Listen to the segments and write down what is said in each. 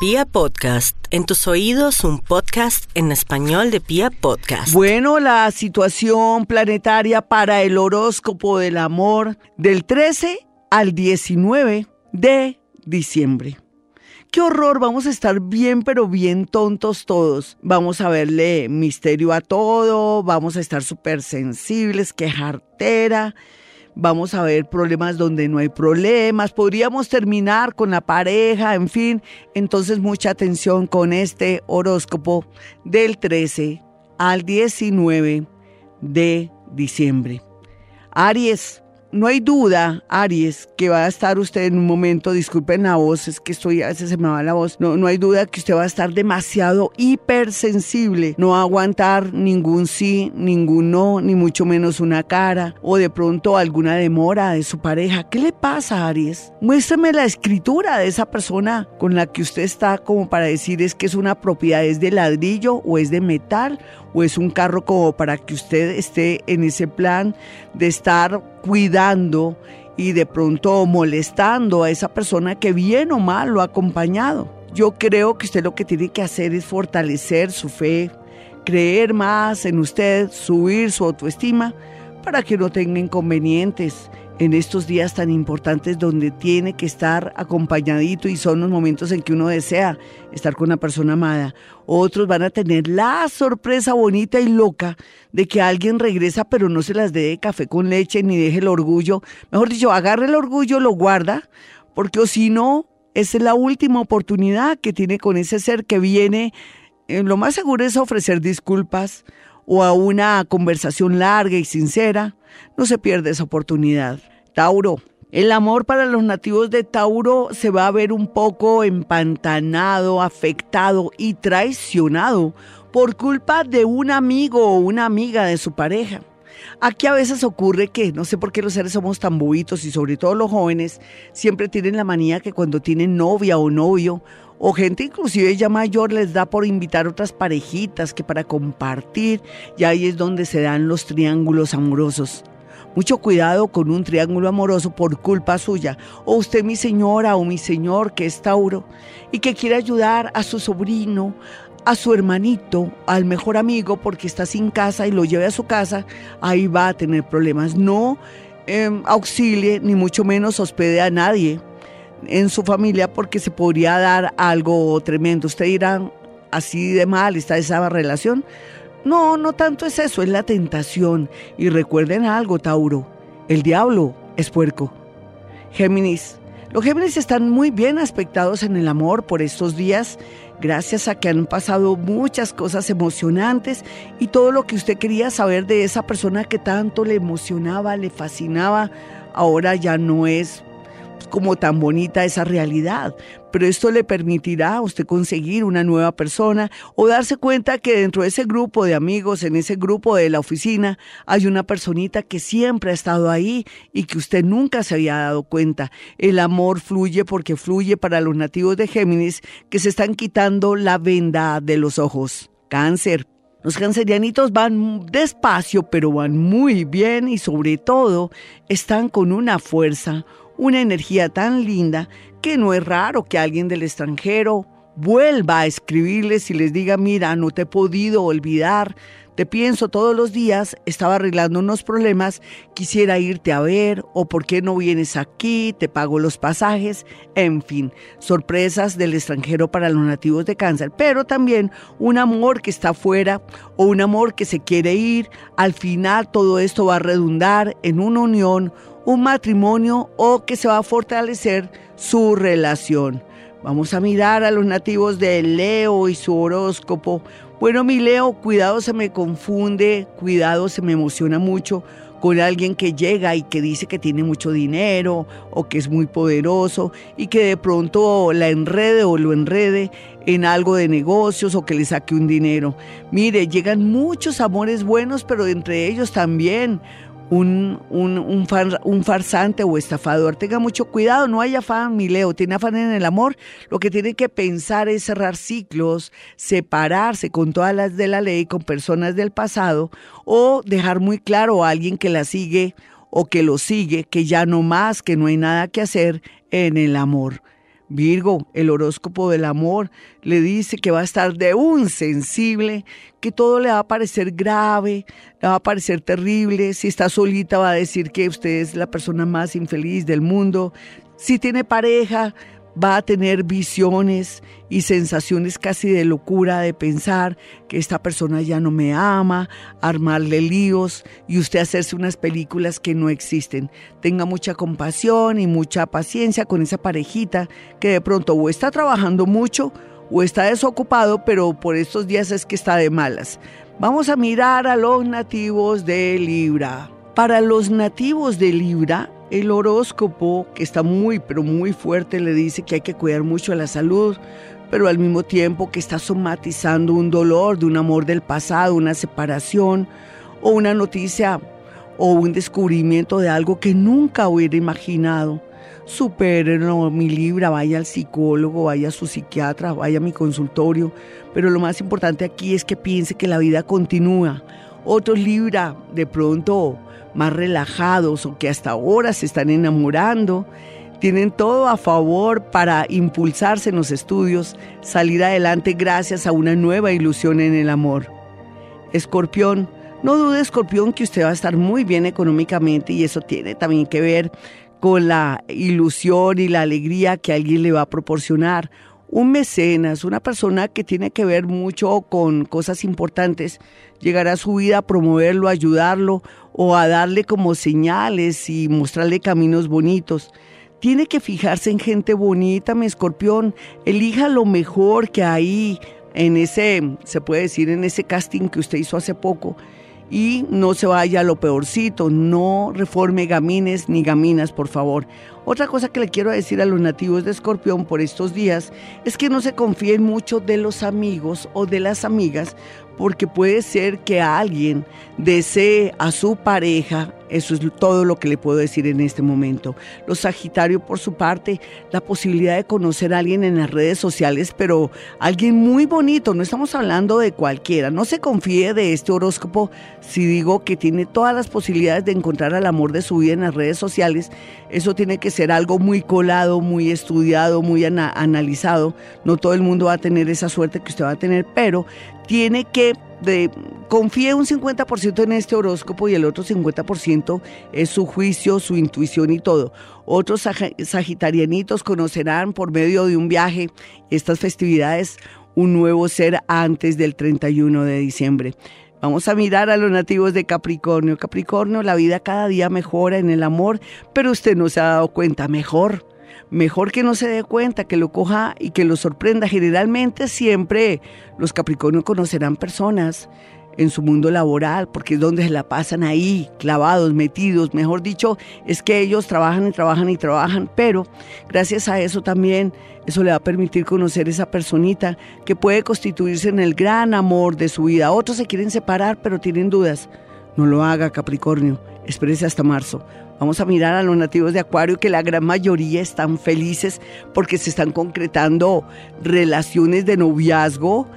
Pia Podcast, en tus oídos un podcast en español de Pia Podcast. Bueno, la situación planetaria para el horóscopo del amor del 13 al 19 de diciembre. Qué horror, vamos a estar bien, pero bien tontos todos. Vamos a verle misterio a todo, vamos a estar súper sensibles, qué jartera vamos a ver problemas donde no hay problemas, podríamos terminar con la pareja, en fin. Entonces mucha atención con este horóscopo del 13 al 19 de diciembre. Aries, no hay duda, Aries, que va a estar usted en un momento, disculpen la voz, es que estoy, a veces se me va la voz, no, no hay duda que usted va a estar demasiado hipersensible, no va aguantar ningún sí, ningún no, ni mucho menos una cara, o de pronto alguna demora de su pareja. ¿Qué le pasa, Aries? Muéstrame la escritura de esa persona con la que usted está como para decir es que es una propiedad, es de ladrillo o es de metal o es un carro como para que usted esté en ese plan de estar cuidando y de pronto molestando a esa persona que bien o mal lo ha acompañado. Yo creo que usted lo que tiene que hacer es fortalecer su fe, creer más en usted, subir su autoestima para que no tenga inconvenientes en estos días tan importantes donde tiene que estar acompañadito y son los momentos en que uno desea estar con una persona amada. Otros van a tener la sorpresa bonita y loca de que alguien regresa pero no se las dé café con leche ni deje el orgullo. Mejor dicho, agarre el orgullo, lo guarda, porque o si no, es la última oportunidad que tiene con ese ser que viene. Eh, lo más seguro es ofrecer disculpas o a una conversación larga y sincera no se pierde esa oportunidad. Tauro. El amor para los nativos de Tauro se va a ver un poco empantanado, afectado y traicionado por culpa de un amigo o una amiga de su pareja. Aquí a veces ocurre que, no sé por qué los seres somos tan bobitos y sobre todo los jóvenes, siempre tienen la manía que cuando tienen novia o novio, o gente inclusive ya mayor les da por invitar otras parejitas que para compartir, y ahí es donde se dan los triángulos amorosos. Mucho cuidado con un triángulo amoroso por culpa suya. O usted, mi señora o mi señor, que es Tauro, y que quiere ayudar a su sobrino, a su hermanito, al mejor amigo, porque está sin casa y lo lleve a su casa, ahí va a tener problemas. No em, auxilie, ni mucho menos hospede a nadie en su familia, porque se podría dar algo tremendo. Usted dirá, así de mal está esa relación. No, no tanto es eso, es la tentación. Y recuerden algo, Tauro, el diablo es puerco. Géminis, los Géminis están muy bien aspectados en el amor por estos días, gracias a que han pasado muchas cosas emocionantes y todo lo que usted quería saber de esa persona que tanto le emocionaba, le fascinaba, ahora ya no es como tan bonita esa realidad, pero esto le permitirá a usted conseguir una nueva persona o darse cuenta que dentro de ese grupo de amigos, en ese grupo de la oficina, hay una personita que siempre ha estado ahí y que usted nunca se había dado cuenta. El amor fluye porque fluye para los nativos de Géminis que se están quitando la venda de los ojos. Cáncer, los cancerianitos van despacio, pero van muy bien y sobre todo están con una fuerza, una energía tan linda que no es raro que alguien del extranjero vuelva a escribirles y les diga, mira, no te he podido olvidar, te pienso todos los días, estaba arreglando unos problemas, quisiera irte a ver, o por qué no vienes aquí, te pago los pasajes, en fin, sorpresas del extranjero para los nativos de cáncer, pero también un amor que está afuera o un amor que se quiere ir, al final todo esto va a redundar en una unión, un matrimonio o que se va a fortalecer su relación. Vamos a mirar a los nativos de Leo y su horóscopo. Bueno, mi Leo, cuidado se me confunde, cuidado se me emociona mucho con alguien que llega y que dice que tiene mucho dinero o que es muy poderoso y que de pronto la enrede o lo enrede en algo de negocios o que le saque un dinero. Mire, llegan muchos amores buenos, pero entre ellos también un, un, farsante o estafador. Tenga mucho cuidado, no hay afán, mi Leo, tiene afán en el amor. Lo que tiene que pensar es cerrar ciclos, separarse con todas las de la ley, con personas del pasado, o dejar muy claro a alguien que la sigue o que lo sigue, que ya no más, que no hay nada que hacer en el amor. Virgo, el horóscopo del amor, le dice que va a estar de un sensible, que todo le va a parecer grave, le va a parecer terrible. Si está solita va a decir que usted es la persona más infeliz del mundo. Si tiene pareja, va a tener visiones y sensaciones casi de locura de pensar que esta persona ya no me ama, armarle líos y usted hacerse unas películas que no existen. Tenga mucha compasión y mucha paciencia con esa parejita que de pronto o está trabajando mucho o está desocupado, pero por estos días es que está de malas. Vamos a mirar a los nativos de Libra. Para los nativos de Libra, el horóscopo, que está muy, pero muy fuerte, le dice que hay que cuidar mucho la salud, pero al mismo tiempo que está somatizando un dolor de un amor del pasado, una separación o una noticia o un descubrimiento de algo que nunca hubiera imaginado. Supérenlo, mi libra, vaya al psicólogo, vaya a su psiquiatra, vaya a mi consultorio, pero lo más importante aquí es que piense que la vida continúa. Otros libra, de pronto más relajados o que hasta ahora se están enamorando, tienen todo a favor para impulsarse en los estudios, salir adelante gracias a una nueva ilusión en el amor. Escorpión, no dude Escorpión que usted va a estar muy bien económicamente y eso tiene también que ver con la ilusión y la alegría que alguien le va a proporcionar. Un mecenas, una persona que tiene que ver mucho con cosas importantes, llegará a su vida a promoverlo, a ayudarlo o a darle como señales y mostrarle caminos bonitos. Tiene que fijarse en gente bonita, mi escorpión. Elija lo mejor que hay en ese, se puede decir, en ese casting que usted hizo hace poco. Y no se vaya a lo peorcito, no reforme gamines ni gaminas, por favor. Otra cosa que le quiero decir a los nativos de Escorpión por estos días es que no se confíen mucho de los amigos o de las amigas porque puede ser que alguien desee a su pareja, eso es todo lo que le puedo decir en este momento. Los Sagitario, por su parte, la posibilidad de conocer a alguien en las redes sociales, pero alguien muy bonito, no estamos hablando de cualquiera. No se confíe de este horóscopo si digo que tiene todas las posibilidades de encontrar al amor de su vida en las redes sociales. Eso tiene que ser algo muy colado, muy estudiado, muy analizado. No todo el mundo va a tener esa suerte que usted va a tener, pero tiene que de, confíe un 50% en este horóscopo y el otro 50% es su juicio, su intuición y todo. Otros sagitarianitos conocerán por medio de un viaje estas festividades un nuevo ser antes del 31 de diciembre. Vamos a mirar a los nativos de Capricornio. Capricornio, la vida cada día mejora en el amor, pero usted no se ha dado cuenta, mejor mejor que no se dé cuenta, que lo coja y que lo sorprenda. Generalmente siempre los Capricornios conocerán personas en su mundo laboral, porque es donde se la pasan ahí, clavados, metidos. Mejor dicho, es que ellos trabajan y trabajan y trabajan, pero gracias a eso también, eso le va a permitir conocer esa personita que puede constituirse en el gran amor de su vida. Otros se quieren separar, pero tienen dudas. No lo haga, Capricornio. Espérese hasta marzo. Vamos a mirar a los nativos de Acuario que la gran mayoría están felices porque se están concretando relaciones de noviazgo,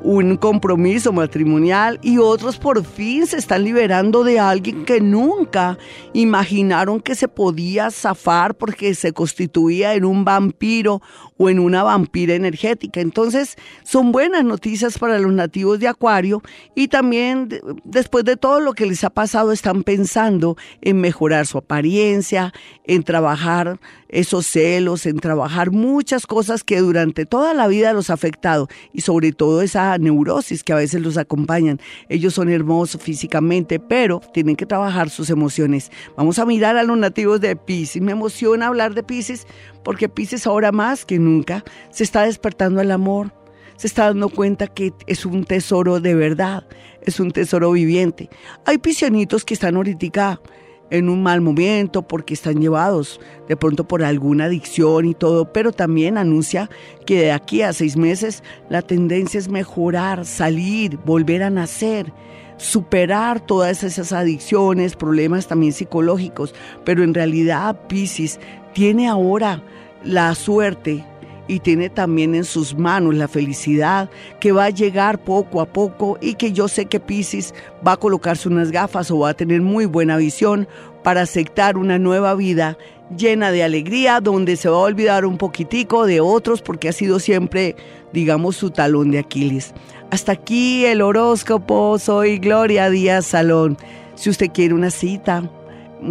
un compromiso matrimonial y otros por fin se están liberando de alguien que nunca imaginaron que se podía zafar porque se constituía en un vampiro o en una vampira energética. Entonces, son buenas noticias para los nativos de Acuario y también después de todo lo que les ha pasado están pensando en mejorar su apariencia, en trabajar esos celos, en trabajar muchas cosas que durante toda la vida los ha afectado y sobre todo esa neurosis que a veces los acompañan. Ellos son hermosos físicamente, pero tienen que trabajar sus emociones. Vamos a mirar a los nativos de Pisces. Me emociona hablar de Pisces porque Pisces ahora más que nunca se está despertando el amor, se está dando cuenta que es un tesoro de verdad, es un tesoro viviente. Hay piscianitos que están ahorita en un mal momento porque están llevados de pronto por alguna adicción y todo, pero también anuncia que de aquí a seis meses la tendencia es mejorar, salir, volver a nacer superar todas esas adicciones, problemas también psicológicos, pero en realidad Pisces tiene ahora la suerte y tiene también en sus manos la felicidad que va a llegar poco a poco y que yo sé que Pisces va a colocarse unas gafas o va a tener muy buena visión para aceptar una nueva vida llena de alegría, donde se va a olvidar un poquitico de otros porque ha sido siempre, digamos, su talón de Aquiles. Hasta aquí el horóscopo, soy Gloria Díaz Salón. Si usted quiere una cita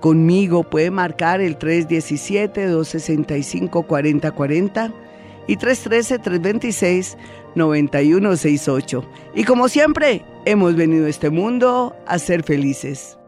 conmigo, puede marcar el 317-265-4040 y 313-326-9168. Y como siempre, hemos venido a este mundo a ser felices.